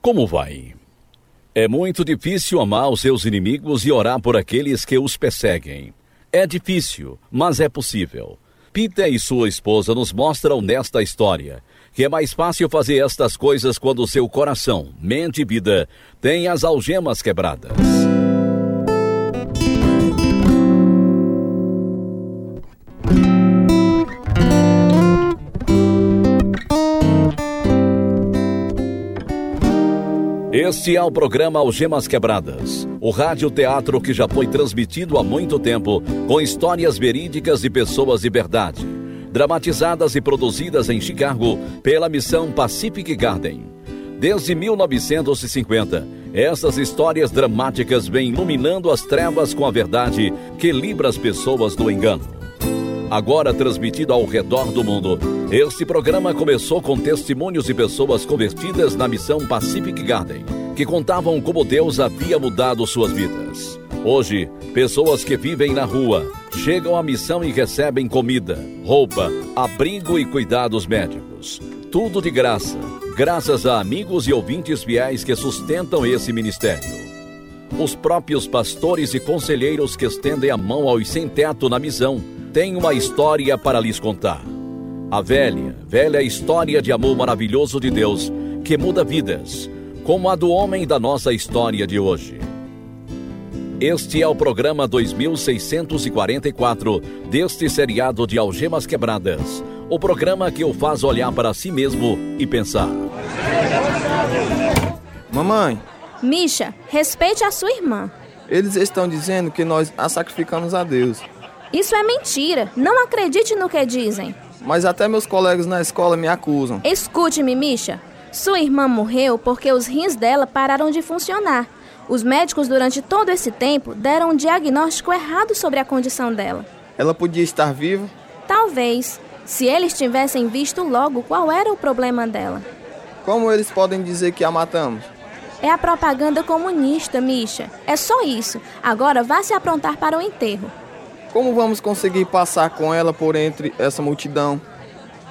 Como vai? É muito difícil amar os seus inimigos e orar por aqueles que os perseguem. É difícil, mas é possível. Peter e sua esposa nos mostram nesta história que é mais fácil fazer estas coisas quando seu coração, mente e vida têm as algemas quebradas. Este é o programa Algemas Quebradas, o rádio-teatro que já foi transmitido há muito tempo com histórias verídicas de pessoas de verdade, dramatizadas e produzidas em Chicago pela missão Pacific Garden. Desde 1950, essas histórias dramáticas vêm iluminando as trevas com a verdade que livra as pessoas do engano agora transmitido ao redor do mundo. Este programa começou com testemunhos de pessoas convertidas na missão Pacific Garden, que contavam como Deus havia mudado suas vidas. Hoje, pessoas que vivem na rua chegam à missão e recebem comida, roupa, abrigo e cuidados médicos. Tudo de graça, graças a amigos e ouvintes fiéis que sustentam esse ministério os próprios pastores e conselheiros que estendem a mão aos sem-teto na missão tem uma história para lhes contar. A velha, velha história de amor maravilhoso de Deus que muda vidas, como a do homem da nossa história de hoje. Este é o programa 2644 deste seriado de Algemas Quebradas, o programa que o faz olhar para si mesmo e pensar. Mamãe. Misha, respeite a sua irmã. Eles estão dizendo que nós a sacrificamos a Deus. Isso é mentira. Não acredite no que dizem. Mas até meus colegas na escola me acusam. Escute-me, Misha. Sua irmã morreu porque os rins dela pararam de funcionar. Os médicos, durante todo esse tempo, deram um diagnóstico errado sobre a condição dela. Ela podia estar viva? Talvez, se eles tivessem visto logo qual era o problema dela. Como eles podem dizer que a matamos? É a propaganda comunista, Misha. É só isso. Agora vá se aprontar para o enterro. Como vamos conseguir passar com ela por entre essa multidão?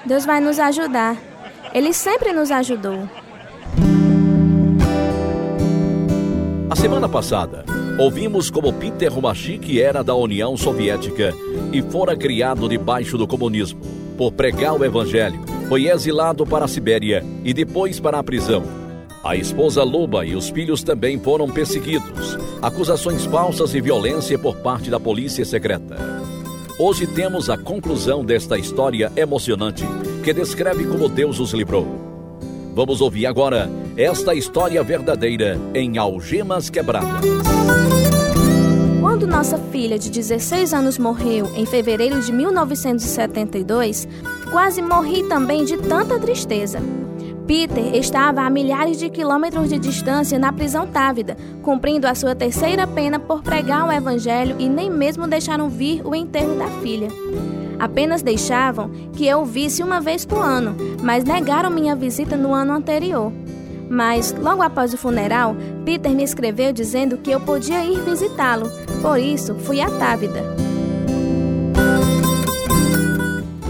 Deus vai nos ajudar. Ele sempre nos ajudou. A semana passada, ouvimos como Peter Rumachik era da União Soviética e fora criado debaixo do comunismo. Por pregar o evangelho, foi exilado para a Sibéria e depois para a prisão a esposa Luba e os filhos também foram perseguidos. Acusações falsas e violência por parte da polícia secreta. Hoje temos a conclusão desta história emocionante que descreve como Deus os livrou. Vamos ouvir agora esta história verdadeira em Algemas Quebradas. Quando nossa filha de 16 anos morreu em fevereiro de 1972, quase morri também de tanta tristeza. Peter estava a milhares de quilômetros de distância na prisão Távida, cumprindo a sua terceira pena por pregar o evangelho e nem mesmo deixaram vir o enterro da filha. Apenas deixavam que eu visse uma vez por ano, mas negaram minha visita no ano anterior. Mas, logo após o funeral, Peter me escreveu dizendo que eu podia ir visitá-lo. Por isso, fui a Távida.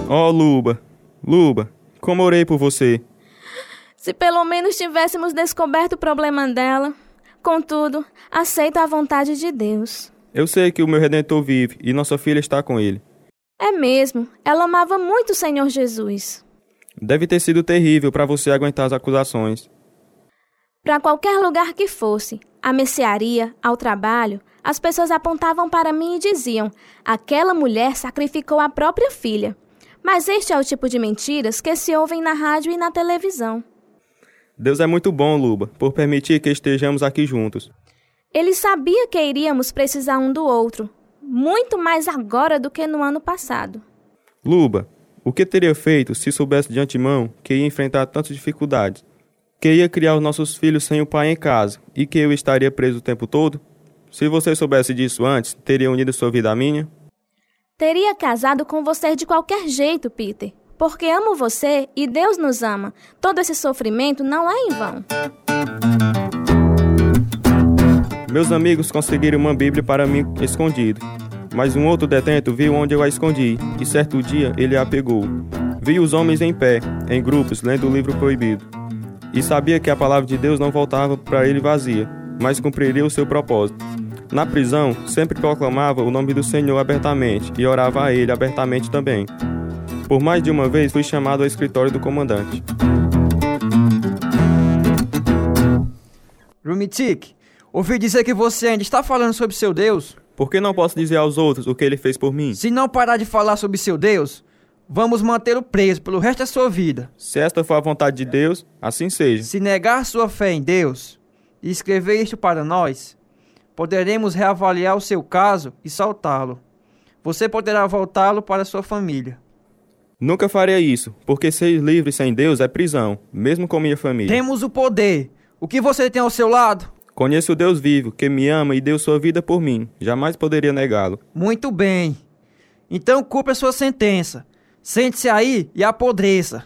Oh, Luba, Luba, como orei por você. Se pelo menos tivéssemos descoberto o problema dela. Contudo, aceito a vontade de Deus. Eu sei que o meu redentor vive e nossa filha está com ele. É mesmo. Ela amava muito o Senhor Jesus. Deve ter sido terrível para você aguentar as acusações. Para qualquer lugar que fosse, à mercearia, ao trabalho, as pessoas apontavam para mim e diziam: aquela mulher sacrificou a própria filha. Mas este é o tipo de mentiras que se ouvem na rádio e na televisão. Deus é muito bom, Luba, por permitir que estejamos aqui juntos. Ele sabia que iríamos precisar um do outro, muito mais agora do que no ano passado. Luba, o que teria feito se soubesse de antemão que ia enfrentar tantas dificuldades? Que ia criar os nossos filhos sem o pai em casa e que eu estaria preso o tempo todo? Se você soubesse disso antes, teria unido sua vida à minha? Teria casado com você de qualquer jeito, Peter porque amo você e Deus nos ama. Todo esse sofrimento não é em vão. Meus amigos conseguiram uma Bíblia para mim escondido, mas um outro detento viu onde eu a escondi, e certo dia ele a pegou. Vi os homens em pé, em grupos, lendo o livro proibido. e sabia que a palavra de Deus não voltava para ele vazia, mas cumpriria o seu propósito. Na prisão, sempre proclamava o nome do Senhor abertamente e orava a ele abertamente também. Por mais de uma vez fui chamado ao escritório do comandante. Rumitik, ouvi dizer que você ainda está falando sobre seu Deus. Por que não posso dizer aos outros o que ele fez por mim? Se não parar de falar sobre seu Deus, vamos mantê-lo preso pelo resto da sua vida. Se esta for a vontade de Deus, assim seja. Se negar sua fé em Deus e escrever isto para nós, poderemos reavaliar o seu caso e soltá-lo. Você poderá voltá-lo para sua família. Nunca faria isso, porque ser livre sem Deus é prisão, mesmo com minha família. Temos o poder. O que você tem ao seu lado? Conheço o Deus vivo, que me ama e deu sua vida por mim. Jamais poderia negá-lo. Muito bem. Então cumpra sua sentença. Sente-se aí e apodreça.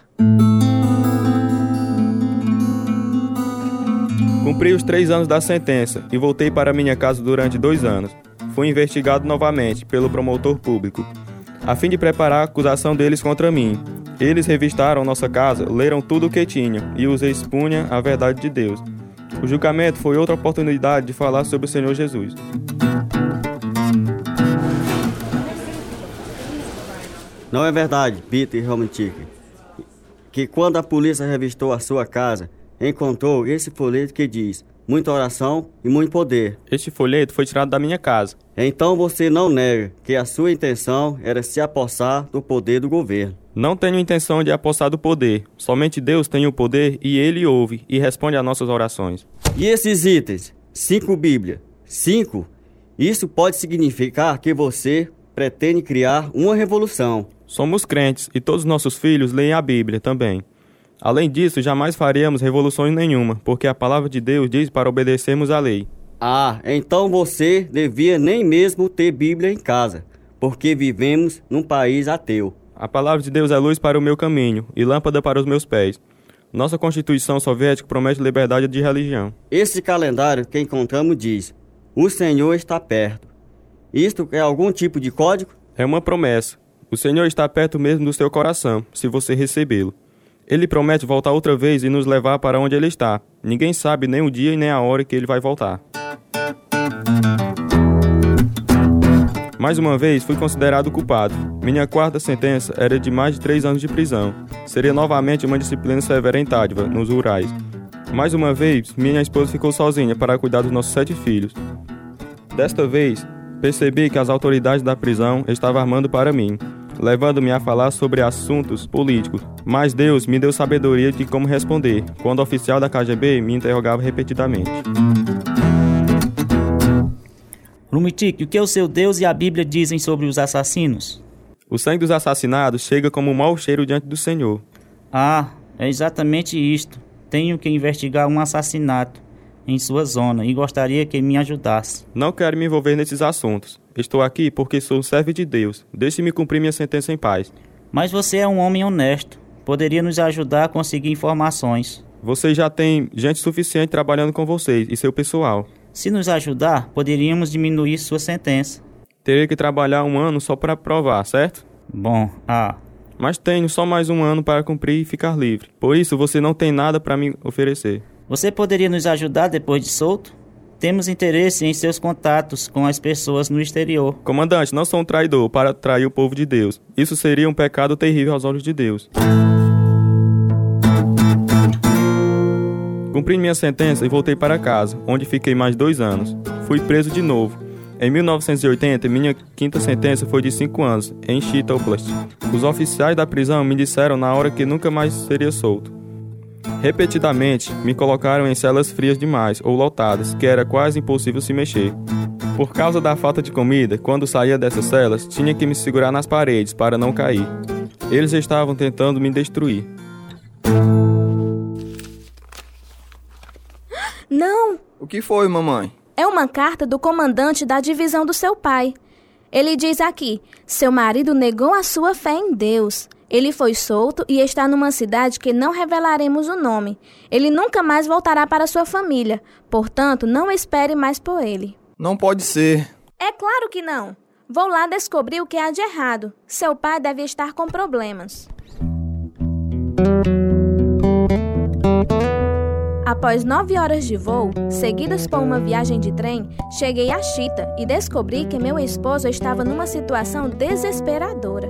Cumpri os três anos da sentença e voltei para minha casa durante dois anos. Fui investigado novamente pelo promotor público, a fim de preparar a acusação deles contra mim. Eles revistaram nossa casa, leram tudo o que tinham e os expunha a verdade de Deus. O julgamento foi outra oportunidade de falar sobre o Senhor Jesus. Não é verdade, Peter Romantic, que quando a polícia revistou a sua casa, encontrou esse folheto que diz muita oração e muito poder. Este folheto foi tirado da minha casa. Então você não nega que a sua intenção era se apossar do poder do governo. Não tenho intenção de apossar do poder. Somente Deus tem o poder e Ele ouve e responde às nossas orações. E esses itens? Cinco Bíblia. Cinco? Isso pode significar que você pretende criar uma revolução. Somos crentes e todos nossos filhos leem a Bíblia também. Além disso, jamais faremos revoluções nenhuma, porque a palavra de Deus diz para obedecermos à lei. Ah, então você devia nem mesmo ter Bíblia em casa, porque vivemos num país ateu. A palavra de Deus é luz para o meu caminho e lâmpada para os meus pés. Nossa Constituição Soviética promete liberdade de religião. Esse calendário que encontramos diz: O Senhor está perto. Isto é algum tipo de código? É uma promessa. O Senhor está perto mesmo do seu coração, se você recebê-lo. Ele promete voltar outra vez e nos levar para onde ele está. Ninguém sabe nem o dia e nem a hora que ele vai voltar. Mais uma vez, fui considerado culpado. Minha quarta sentença era de mais de três anos de prisão. Seria novamente uma disciplina severa em Tádiva, nos rurais. Mais uma vez, minha esposa ficou sozinha para cuidar dos nossos sete filhos. Desta vez, percebi que as autoridades da prisão estavam armando para mim levando-me a falar sobre assuntos políticos. Mas Deus me deu sabedoria de como responder, quando o oficial da KGB me interrogava repetidamente. Rumitik, o que o seu Deus e a Bíblia dizem sobre os assassinos? O sangue dos assassinados chega como um mau cheiro diante do Senhor. Ah, é exatamente isto. Tenho que investigar um assassinato em sua zona e gostaria que me ajudasse. Não quero me envolver nesses assuntos. Estou aqui porque sou servo de Deus. Deixe-me cumprir minha sentença em paz. Mas você é um homem honesto. Poderia nos ajudar a conseguir informações. Vocês já têm gente suficiente trabalhando com vocês e seu pessoal. Se nos ajudar, poderíamos diminuir sua sentença. Teria que trabalhar um ano só para provar, certo? Bom, ah. Mas tenho só mais um ano para cumprir e ficar livre. Por isso, você não tem nada para me oferecer. Você poderia nos ajudar depois de solto? Temos interesse em seus contatos com as pessoas no exterior. Comandante, não sou um traidor para trair o povo de Deus. Isso seria um pecado terrível aos olhos de Deus. Cumpri minha sentença e voltei para casa, onde fiquei mais dois anos. Fui preso de novo. Em 1980, minha quinta sentença foi de cinco anos, em Chita Oblast. Os oficiais da prisão me disseram na hora que nunca mais seria solto. Repetidamente, me colocaram em celas frias demais ou lotadas, que era quase impossível se mexer. Por causa da falta de comida, quando saía dessas celas, tinha que me segurar nas paredes para não cair. Eles estavam tentando me destruir. Não! O que foi, mamãe? É uma carta do comandante da divisão do seu pai. Ele diz aqui: seu marido negou a sua fé em Deus. Ele foi solto e está numa cidade que não revelaremos o nome. Ele nunca mais voltará para sua família. Portanto, não espere mais por ele. Não pode ser. É claro que não. Vou lá descobrir o que há de errado. Seu pai deve estar com problemas. Após nove horas de voo, seguidas por uma viagem de trem, cheguei a Chita e descobri que meu esposo estava numa situação desesperadora.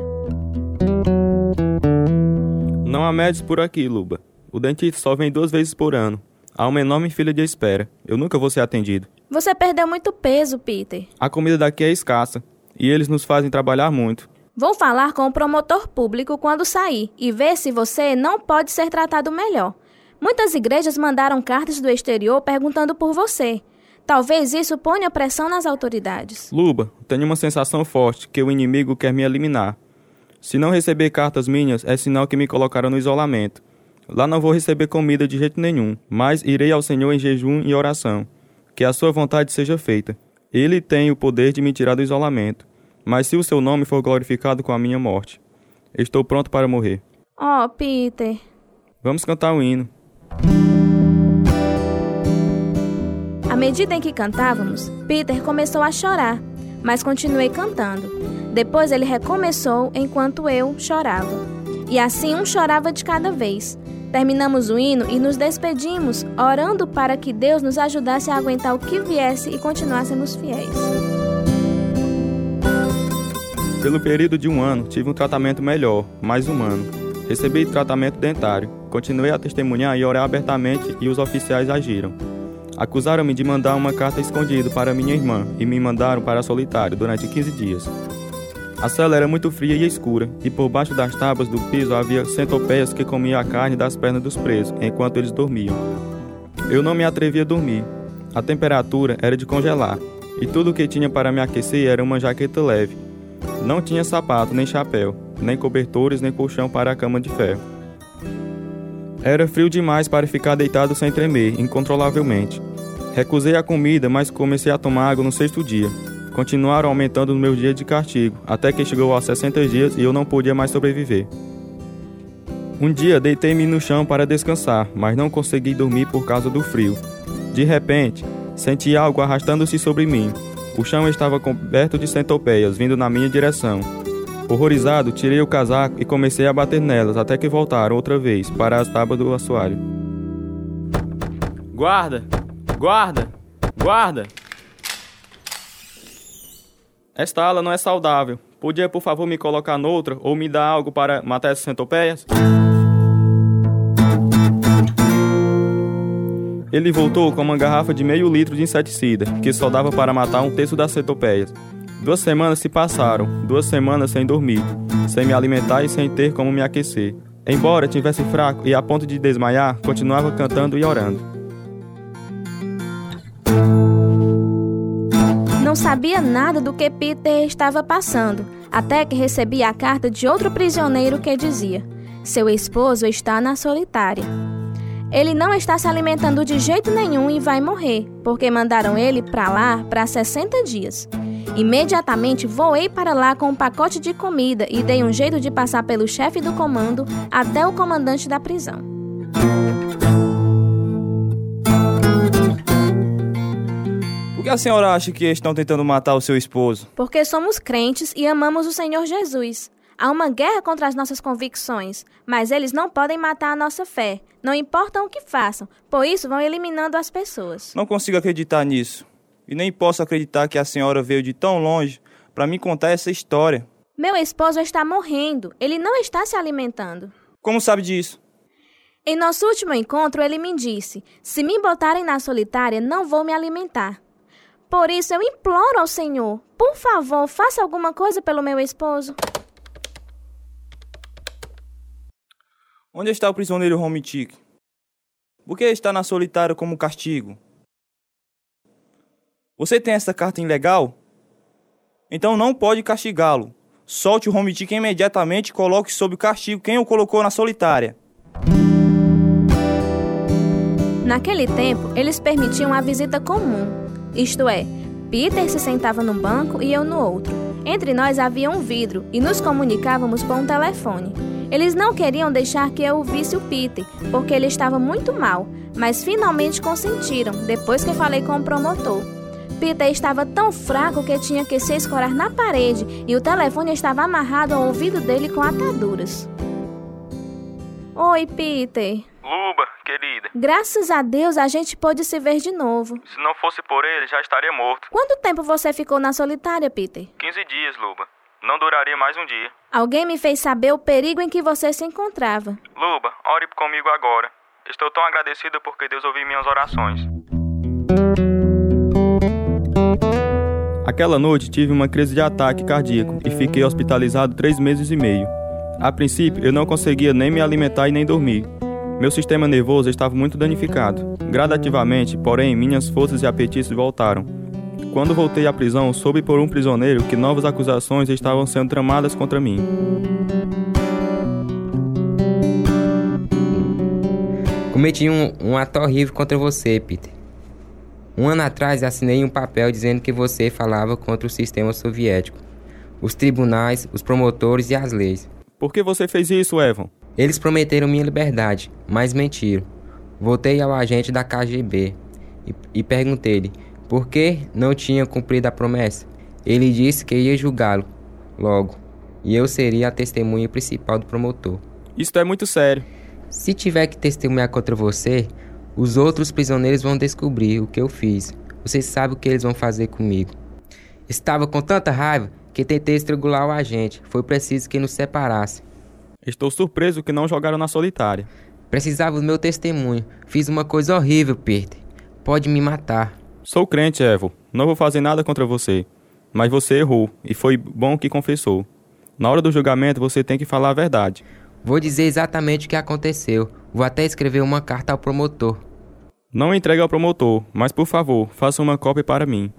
Não há médicos por aqui, Luba. O dentista só vem duas vezes por ano. Há uma enorme fila de espera. Eu nunca vou ser atendido. Você perdeu muito peso, Peter. A comida daqui é escassa e eles nos fazem trabalhar muito. Vou falar com o promotor público quando sair e ver se você não pode ser tratado melhor. Muitas igrejas mandaram cartas do exterior perguntando por você. Talvez isso ponha pressão nas autoridades. Luba, tenho uma sensação forte que o inimigo quer me eliminar. Se não receber cartas minhas, é sinal que me colocaram no isolamento. Lá não vou receber comida de jeito nenhum, mas irei ao Senhor em jejum e oração. Que a sua vontade seja feita. Ele tem o poder de me tirar do isolamento. Mas se o seu nome for glorificado com a minha morte, estou pronto para morrer. Oh, Peter. Vamos cantar o um hino. À medida em que cantávamos, Peter começou a chorar, mas continuei cantando. Depois ele recomeçou enquanto eu chorava. E assim um chorava de cada vez. Terminamos o hino e nos despedimos, orando para que Deus nos ajudasse a aguentar o que viesse e continuássemos fiéis. Pelo período de um ano, tive um tratamento melhor, mais humano. Recebi tratamento dentário. Continuei a testemunhar e orar abertamente e os oficiais agiram. Acusaram-me de mandar uma carta escondida para minha irmã e me mandaram para solitário durante 15 dias. A cela era muito fria e escura, e por baixo das tábuas do piso havia centopeias que comiam a carne das pernas dos presos enquanto eles dormiam. Eu não me atrevia a dormir. A temperatura era de congelar, e tudo o que tinha para me aquecer era uma jaqueta leve. Não tinha sapato, nem chapéu, nem cobertores, nem colchão para a cama de ferro. Era frio demais para ficar deitado sem tremer, incontrolavelmente. Recusei a comida, mas comecei a tomar água no sexto dia. Continuaram aumentando no meu dia de castigo, até que chegou aos 60 dias e eu não podia mais sobreviver. Um dia deitei-me no chão para descansar, mas não consegui dormir por causa do frio. De repente, senti algo arrastando-se sobre mim. O chão estava coberto de centopeias vindo na minha direção. Horrorizado, tirei o casaco e comecei a bater nelas até que voltaram outra vez para as tábuas do assoalho. Guarda! Guarda! Guarda! Esta ala não é saudável. Podia, por favor, me colocar noutra ou me dar algo para matar essas centopeias? Ele voltou com uma garrafa de meio litro de inseticida, que só dava para matar um terço das centopeias. Duas semanas se passaram, duas semanas sem dormir, sem me alimentar e sem ter como me aquecer. Embora tivesse fraco e a ponto de desmaiar, continuava cantando e orando. Não sabia nada do que Peter estava passando, até que recebi a carta de outro prisioneiro que dizia: Seu esposo está na solitária. Ele não está se alimentando de jeito nenhum e vai morrer, porque mandaram ele para lá para 60 dias. Imediatamente voei para lá com um pacote de comida e dei um jeito de passar pelo chefe do comando até o comandante da prisão. A senhora acha que estão tentando matar o seu esposo? Porque somos crentes e amamos o Senhor Jesus. Há uma guerra contra as nossas convicções, mas eles não podem matar a nossa fé, não importa o que façam, por isso vão eliminando as pessoas. Não consigo acreditar nisso. E nem posso acreditar que a senhora veio de tão longe para me contar essa história. Meu esposo está morrendo, ele não está se alimentando. Como sabe disso? Em nosso último encontro, ele me disse: se me botarem na solitária, não vou me alimentar. Por isso eu imploro ao Senhor, por favor, faça alguma coisa pelo meu esposo. Onde está o prisioneiro Romitic? Por que está na solitária como castigo? Você tem essa carta ilegal? Então não pode castigá-lo. Solte o Romitic imediatamente e coloque sob castigo quem o colocou na solitária. Naquele tempo, eles permitiam a visita comum, isto é, Peter se sentava num banco e eu no outro. Entre nós havia um vidro e nos comunicávamos por um telefone. Eles não queriam deixar que eu visse o Peter, porque ele estava muito mal, mas finalmente consentiram, depois que falei com o promotor. Peter estava tão fraco que tinha que se escorar na parede e o telefone estava amarrado ao ouvido dele com ataduras. Oi, Peter. Luba, querida. Graças a Deus a gente pôde se ver de novo. Se não fosse por ele, já estaria morto. Quanto tempo você ficou na solitária, Peter? 15 dias, Luba. Não duraria mais um dia. Alguém me fez saber o perigo em que você se encontrava. Luba, ore comigo agora. Estou tão agradecida porque Deus ouviu minhas orações. Aquela noite tive uma crise de ataque cardíaco e fiquei hospitalizado três meses e meio. A princípio, eu não conseguia nem me alimentar e nem dormir. Meu sistema nervoso estava muito danificado. Gradativamente, porém, minhas forças e apetites voltaram. Quando voltei à prisão, soube por um prisioneiro que novas acusações estavam sendo tramadas contra mim. Cometi um, um ato horrível contra você, Peter. Um ano atrás assinei um papel dizendo que você falava contra o sistema soviético, os tribunais, os promotores e as leis. Por que você fez isso, Evan? Eles prometeram minha liberdade, mas mentiram. Voltei ao agente da KGB e, e perguntei-lhe por que não tinha cumprido a promessa. Ele disse que ia julgá-lo logo e eu seria a testemunha principal do promotor. Isso é muito sério. Se tiver que testemunhar contra você, os outros prisioneiros vão descobrir o que eu fiz. Você sabe o que eles vão fazer comigo. Estava com tanta raiva que tentei estrangular o agente. Foi preciso que nos separasse. Estou surpreso que não jogaram na solitária. Precisava do meu testemunho. Fiz uma coisa horrível, Peter. Pode me matar. Sou crente, Evo. Não vou fazer nada contra você. Mas você errou, e foi bom que confessou. Na hora do julgamento, você tem que falar a verdade. Vou dizer exatamente o que aconteceu. Vou até escrever uma carta ao promotor. Não entregue ao promotor, mas por favor, faça uma cópia para mim.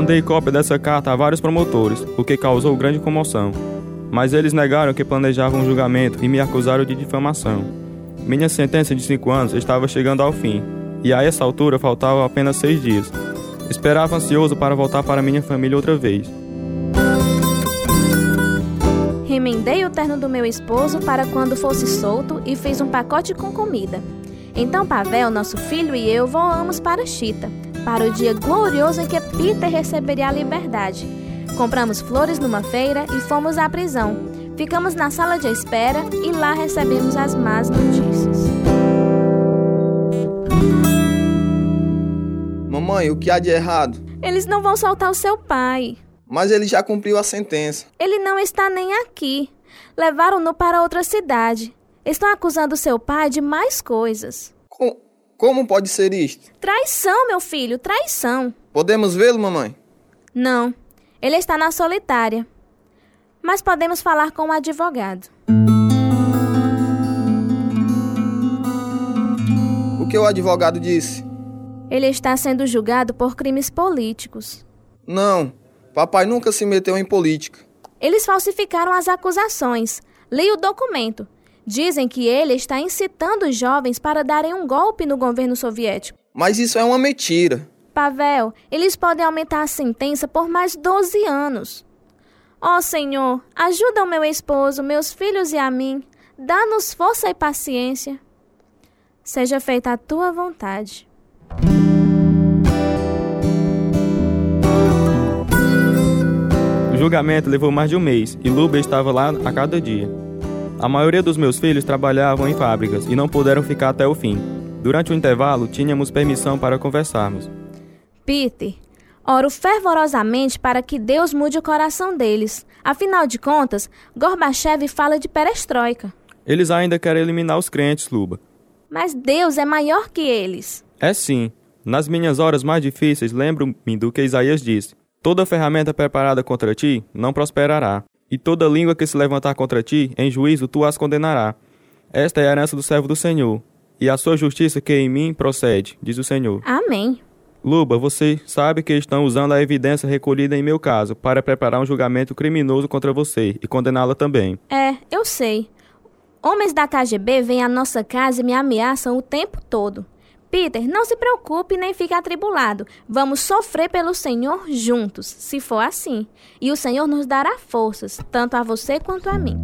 Mandei cópia dessa carta a vários promotores, o que causou grande comoção. Mas eles negaram que planejavam um julgamento e me acusaram de difamação. Minha sentença de cinco anos estava chegando ao fim, e a essa altura faltavam apenas seis dias. Esperava ansioso para voltar para minha família outra vez. Remendei o terno do meu esposo para quando fosse solto e fiz um pacote com comida. Então Pavel, nosso filho e eu voamos para Chita, para o dia glorioso em que Peter receberia a liberdade. Compramos flores numa feira e fomos à prisão. Ficamos na sala de espera e lá recebemos as más notícias. Mamãe, o que há de errado? Eles não vão soltar o seu pai. Mas ele já cumpriu a sentença. Ele não está nem aqui. Levaram-no para outra cidade. Estão acusando seu pai de mais coisas. Com... Como pode ser isto? Traição, meu filho, traição. Podemos vê-lo, mamãe? Não. Ele está na solitária. Mas podemos falar com o advogado. O que o advogado disse? Ele está sendo julgado por crimes políticos. Não, papai nunca se meteu em política. Eles falsificaram as acusações. Leia o documento. Dizem que ele está incitando os jovens para darem um golpe no governo soviético. Mas isso é uma mentira. Pavel, eles podem aumentar a sentença por mais 12 anos. Ó oh, Senhor, ajuda o meu esposo, meus filhos e a mim. Dá-nos força e paciência. Seja feita a tua vontade. O julgamento levou mais de um mês e Luba estava lá a cada dia. A maioria dos meus filhos trabalhavam em fábricas e não puderam ficar até o fim. Durante o intervalo, tínhamos permissão para conversarmos. Peter, oro fervorosamente para que Deus mude o coração deles. Afinal de contas, Gorbachev fala de perestroika. Eles ainda querem eliminar os crentes, Luba. Mas Deus é maior que eles. É sim. Nas minhas horas mais difíceis, lembro-me do que Isaías disse: Toda ferramenta preparada contra ti não prosperará, e toda língua que se levantar contra ti, em juízo tu as condenará. Esta é a herança do servo do Senhor, e a sua justiça que em mim procede, diz o Senhor. Amém. Luba, você sabe que estão usando a evidência recolhida em meu caso para preparar um julgamento criminoso contra você e condená-la também. É, eu sei. Homens da KGB vêm à nossa casa e me ameaçam o tempo todo. Peter, não se preocupe nem fique atribulado. Vamos sofrer pelo Senhor juntos, se for assim. E o Senhor nos dará forças, tanto a você quanto a mim.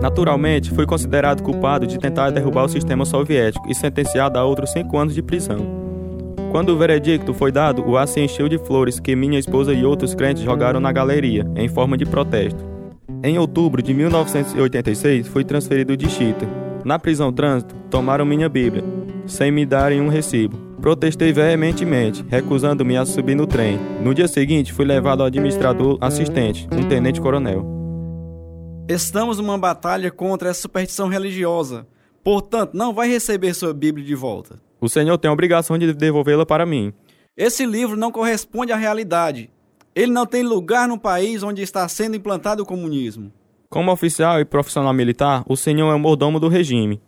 Naturalmente, fui considerado culpado de tentar derrubar o sistema soviético e sentenciado a outros cinco anos de prisão. Quando o veredicto foi dado, o ar se encheu de flores que minha esposa e outros crentes jogaram na galeria, em forma de protesto. Em outubro de 1986, fui transferido de Chita. Na prisão trânsito, tomaram minha Bíblia, sem me darem um recibo. Protestei veementemente, recusando-me a subir no trem. No dia seguinte, fui levado ao administrador assistente, um tenente-coronel. Estamos numa batalha contra essa superstição religiosa. Portanto, não vai receber sua Bíblia de volta. O senhor tem a obrigação de devolvê-la para mim. Esse livro não corresponde à realidade. Ele não tem lugar no país onde está sendo implantado o comunismo. Como oficial e profissional militar, o senhor é o mordomo do regime.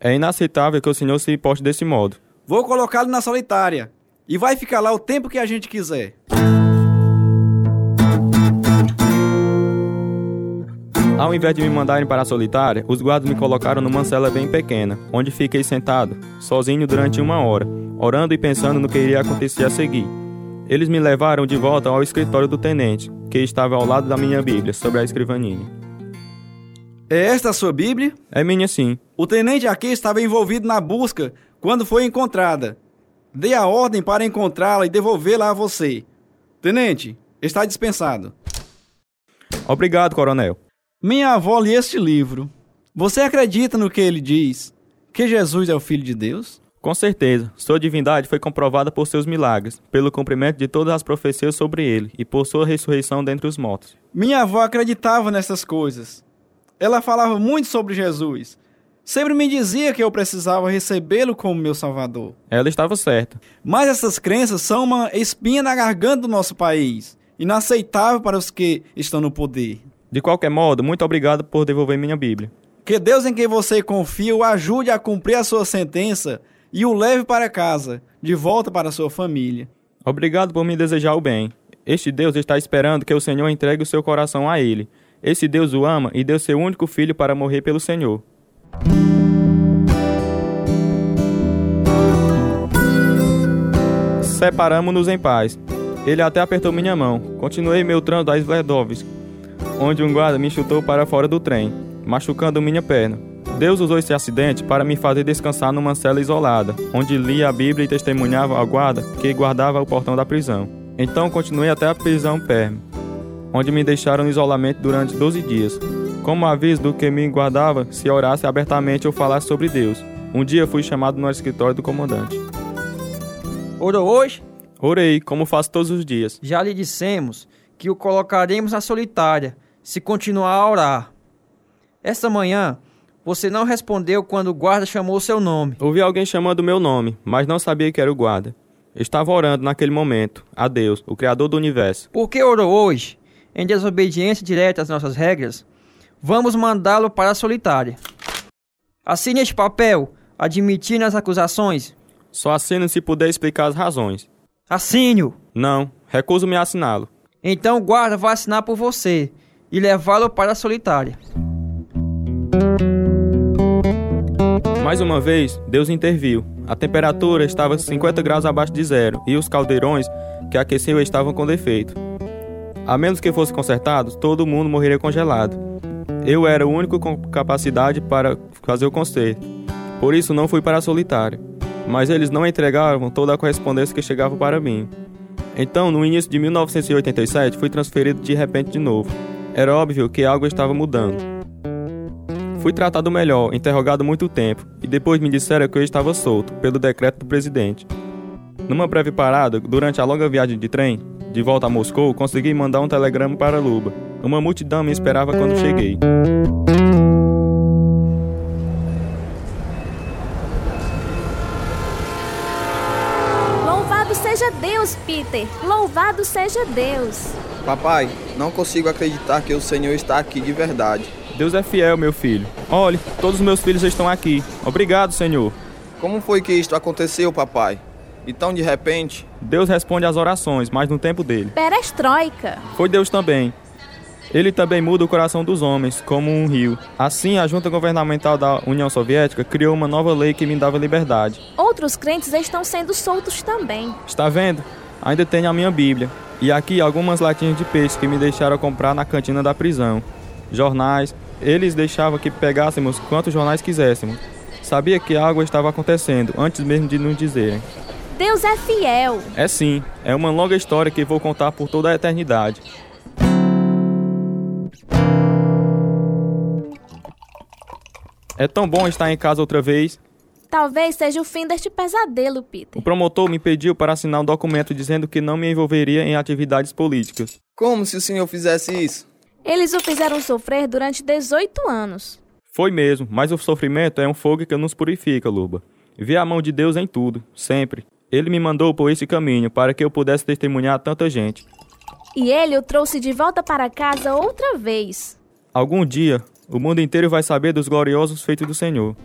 É inaceitável que o senhor se poste desse modo. Vou colocá-lo na solitária. E vai ficar lá o tempo que a gente quiser. Ao invés de me mandarem para a solitária, os guardas me colocaram numa cela bem pequena, onde fiquei sentado, sozinho durante uma hora, orando e pensando no que iria acontecer a seguir. Eles me levaram de volta ao escritório do tenente, que estava ao lado da minha Bíblia, sobre a escrivaninha. É esta a sua Bíblia? É minha sim. O tenente aqui estava envolvido na busca quando foi encontrada. Dei a ordem para encontrá-la e devolvê-la a você. Tenente, está dispensado. Obrigado, coronel. Minha avó lia este livro. Você acredita no que ele diz? Que Jesus é o Filho de Deus? Com certeza. Sua divindade foi comprovada por seus milagres, pelo cumprimento de todas as profecias sobre ele e por sua ressurreição dentre os mortos. Minha avó acreditava nessas coisas. Ela falava muito sobre Jesus. Sempre me dizia que eu precisava recebê-lo como meu salvador. Ela estava certa. Mas essas crenças são uma espinha na garganta do nosso país, inaceitável para os que estão no poder. De qualquer modo, muito obrigado por devolver minha Bíblia. Que Deus em quem você confia o ajude a cumprir a sua sentença e o leve para casa, de volta para a sua família. Obrigado por me desejar o bem. Este Deus está esperando que o Senhor entregue o seu coração a ele. Esse Deus o ama e deu seu único filho para morrer pelo Senhor. Separamos-nos em paz. Ele até apertou minha mão. Continuei meu trânsito a Sverdovsk, onde um guarda me chutou para fora do trem, machucando minha perna. Deus usou esse acidente para me fazer descansar numa cela isolada, onde lia a Bíblia e testemunhava ao guarda que guardava o portão da prisão. Então continuei até a prisão Perme, onde me deixaram no isolamento durante 12 dias. Como aviso do que me guardava se orasse abertamente ou falasse sobre Deus. Um dia fui chamado no escritório do comandante. Orou hoje? Orei, como faço todos os dias. Já lhe dissemos que o colocaremos na solitária, se continuar a orar. Esta manhã, você não respondeu quando o guarda chamou seu nome. Ouvi alguém chamando meu nome, mas não sabia que era o guarda. Estava orando naquele momento a Deus, o Criador do universo. Por que orou hoje? Em desobediência direta às nossas regras, vamos mandá-lo para a solitária. Assine este papel, admitindo as acusações. Só assino se puder explicar as razões. Assine-o. Não, recuso-me a assiná-lo. Então o guarda vai assinar por você e levá-lo para a solitária. Mais uma vez, Deus interviu. A temperatura estava 50 graus abaixo de zero e os caldeirões que aqueciam estavam com defeito. A menos que fossem consertados, todo mundo morreria congelado. Eu era o único com capacidade para fazer o conserto. Por isso não fui para a solitária. Mas eles não entregavam toda a correspondência que chegava para mim. Então, no início de 1987, fui transferido de repente de novo. Era óbvio que algo estava mudando. Fui tratado melhor, interrogado muito tempo, e depois me disseram que eu estava solto, pelo decreto do presidente. Numa breve parada, durante a longa viagem de trem, de volta a Moscou, consegui mandar um telegrama para Luba. Uma multidão me esperava quando cheguei. Louvado seja Deus, Peter! Louvado seja Deus! Papai, não consigo acreditar que o Senhor está aqui de verdade. Deus é fiel, meu filho. Olhe, todos os meus filhos estão aqui. Obrigado, Senhor. Como foi que isto aconteceu, papai? E tão de repente? Deus responde às orações, mas no tempo dele. Perestroika. Foi Deus também. Ele também muda o coração dos homens, como um rio. Assim, a junta governamental da União Soviética criou uma nova lei que me dava liberdade. Outros crentes estão sendo soltos também. Está vendo? Ainda tenho a minha Bíblia. E aqui algumas latinhas de peixe que me deixaram comprar na cantina da prisão. Jornais. Eles deixavam que pegássemos quantos jornais quiséssemos. Sabia que algo estava acontecendo antes mesmo de nos dizerem. Deus é fiel. É sim, é uma longa história que vou contar por toda a eternidade. É tão bom estar em casa outra vez. Talvez seja o fim deste pesadelo, Peter. O promotor me pediu para assinar um documento dizendo que não me envolveria em atividades políticas. Como se o senhor fizesse isso? Eles o fizeram sofrer durante 18 anos. Foi mesmo, mas o sofrimento é um fogo que nos purifica, Luba. Vi a mão de Deus em tudo, sempre. Ele me mandou por esse caminho para que eu pudesse testemunhar a tanta gente. E ele o trouxe de volta para casa outra vez. Algum dia, o mundo inteiro vai saber dos gloriosos feitos do Senhor.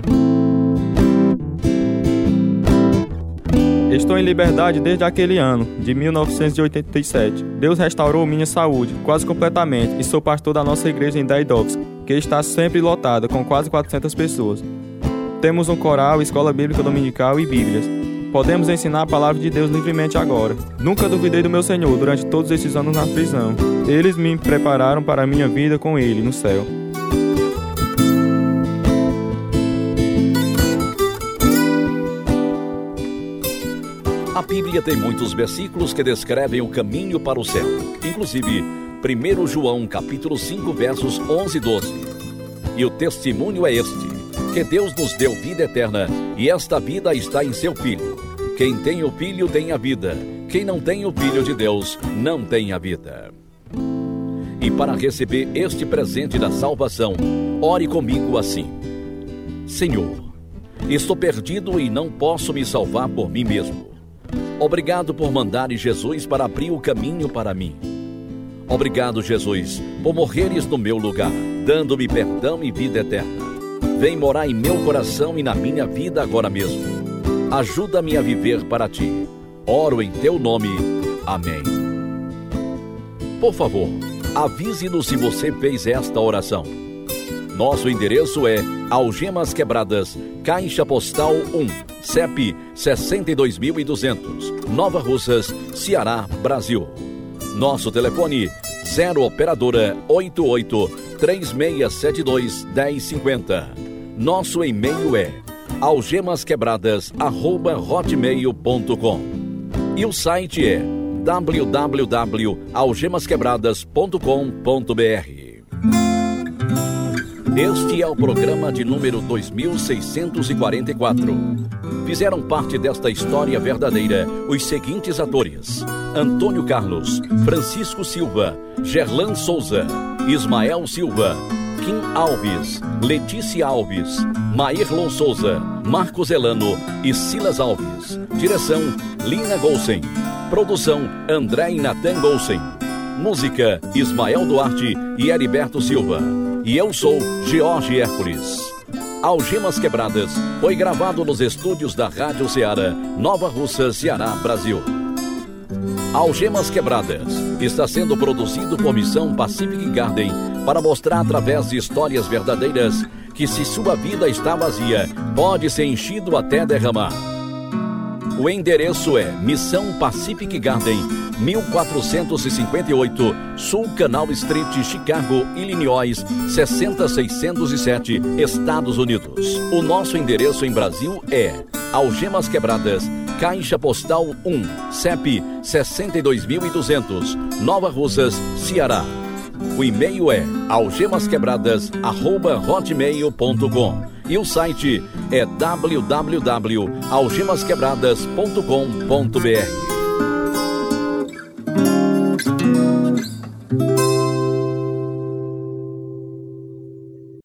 Estou em liberdade desde aquele ano, de 1987. Deus restaurou minha saúde, quase completamente, e sou pastor da nossa igreja em Daidovsk, que está sempre lotada, com quase 400 pessoas. Temos um coral, escola bíblica dominical e bíblias. Podemos ensinar a palavra de Deus livremente agora. Nunca duvidei do meu Senhor durante todos esses anos na prisão. Eles me prepararam para a minha vida com Ele no céu. A Bíblia tem muitos versículos que descrevem o caminho para o céu. Inclusive, 1 João capítulo 5, versos 11 e 12. E o testemunho é este, que Deus nos deu vida eterna, e esta vida está em seu Filho. Quem tem o Filho tem a vida, quem não tem o Filho de Deus não tem a vida. E para receber este presente da salvação, ore comigo assim: Senhor, estou perdido e não posso me salvar por mim mesmo. Obrigado por mandares Jesus para abrir o caminho para mim. Obrigado, Jesus, por morreres no meu lugar, dando-me perdão e vida eterna. Vem morar em meu coração e na minha vida agora mesmo. Ajuda-me a viver para ti. Oro em teu nome. Amém. Por favor, avise-nos se você fez esta oração. Nosso endereço é Algemas Quebradas, Caixa Postal 1, CEP 62200, Nova Russas, Ceará, Brasil. Nosso telefone 0 operadora 88 3672 1050. Nosso e-mail é algemasquebradas@hotmail.com. E o site é www.algemasquebradas.com.br. Este é o programa de número 2644. Fizeram parte desta história verdadeira os seguintes atores: Antônio Carlos, Francisco Silva, Gerlan Souza, Ismael Silva, Kim Alves, Letícia Alves, Maerlon Souza, Marcos Elano e Silas Alves. Direção: Lina Golsen. Produção: André e Nathan Golsen. Música: Ismael Duarte e Heriberto Silva. E eu sou George Hércules. Algemas Quebradas foi gravado nos estúdios da Rádio Ceará, Nova Russa, Ceará, Brasil. Algemas Quebradas está sendo produzido por Missão Pacific Garden para mostrar através de histórias verdadeiras que se sua vida está vazia, pode ser enchido até derramar. O endereço é Missão Pacific Garden, 1458, Sul Canal Street, Chicago, Illinois, 60607, Estados Unidos. O nosso endereço em Brasil é Algemas Quebradas, Caixa Postal 1, CEP 62200, Nova Russas, Ceará. O e-mail é algemasquebradas@hotmail.com e o site é www.algemasquebradas.com.br.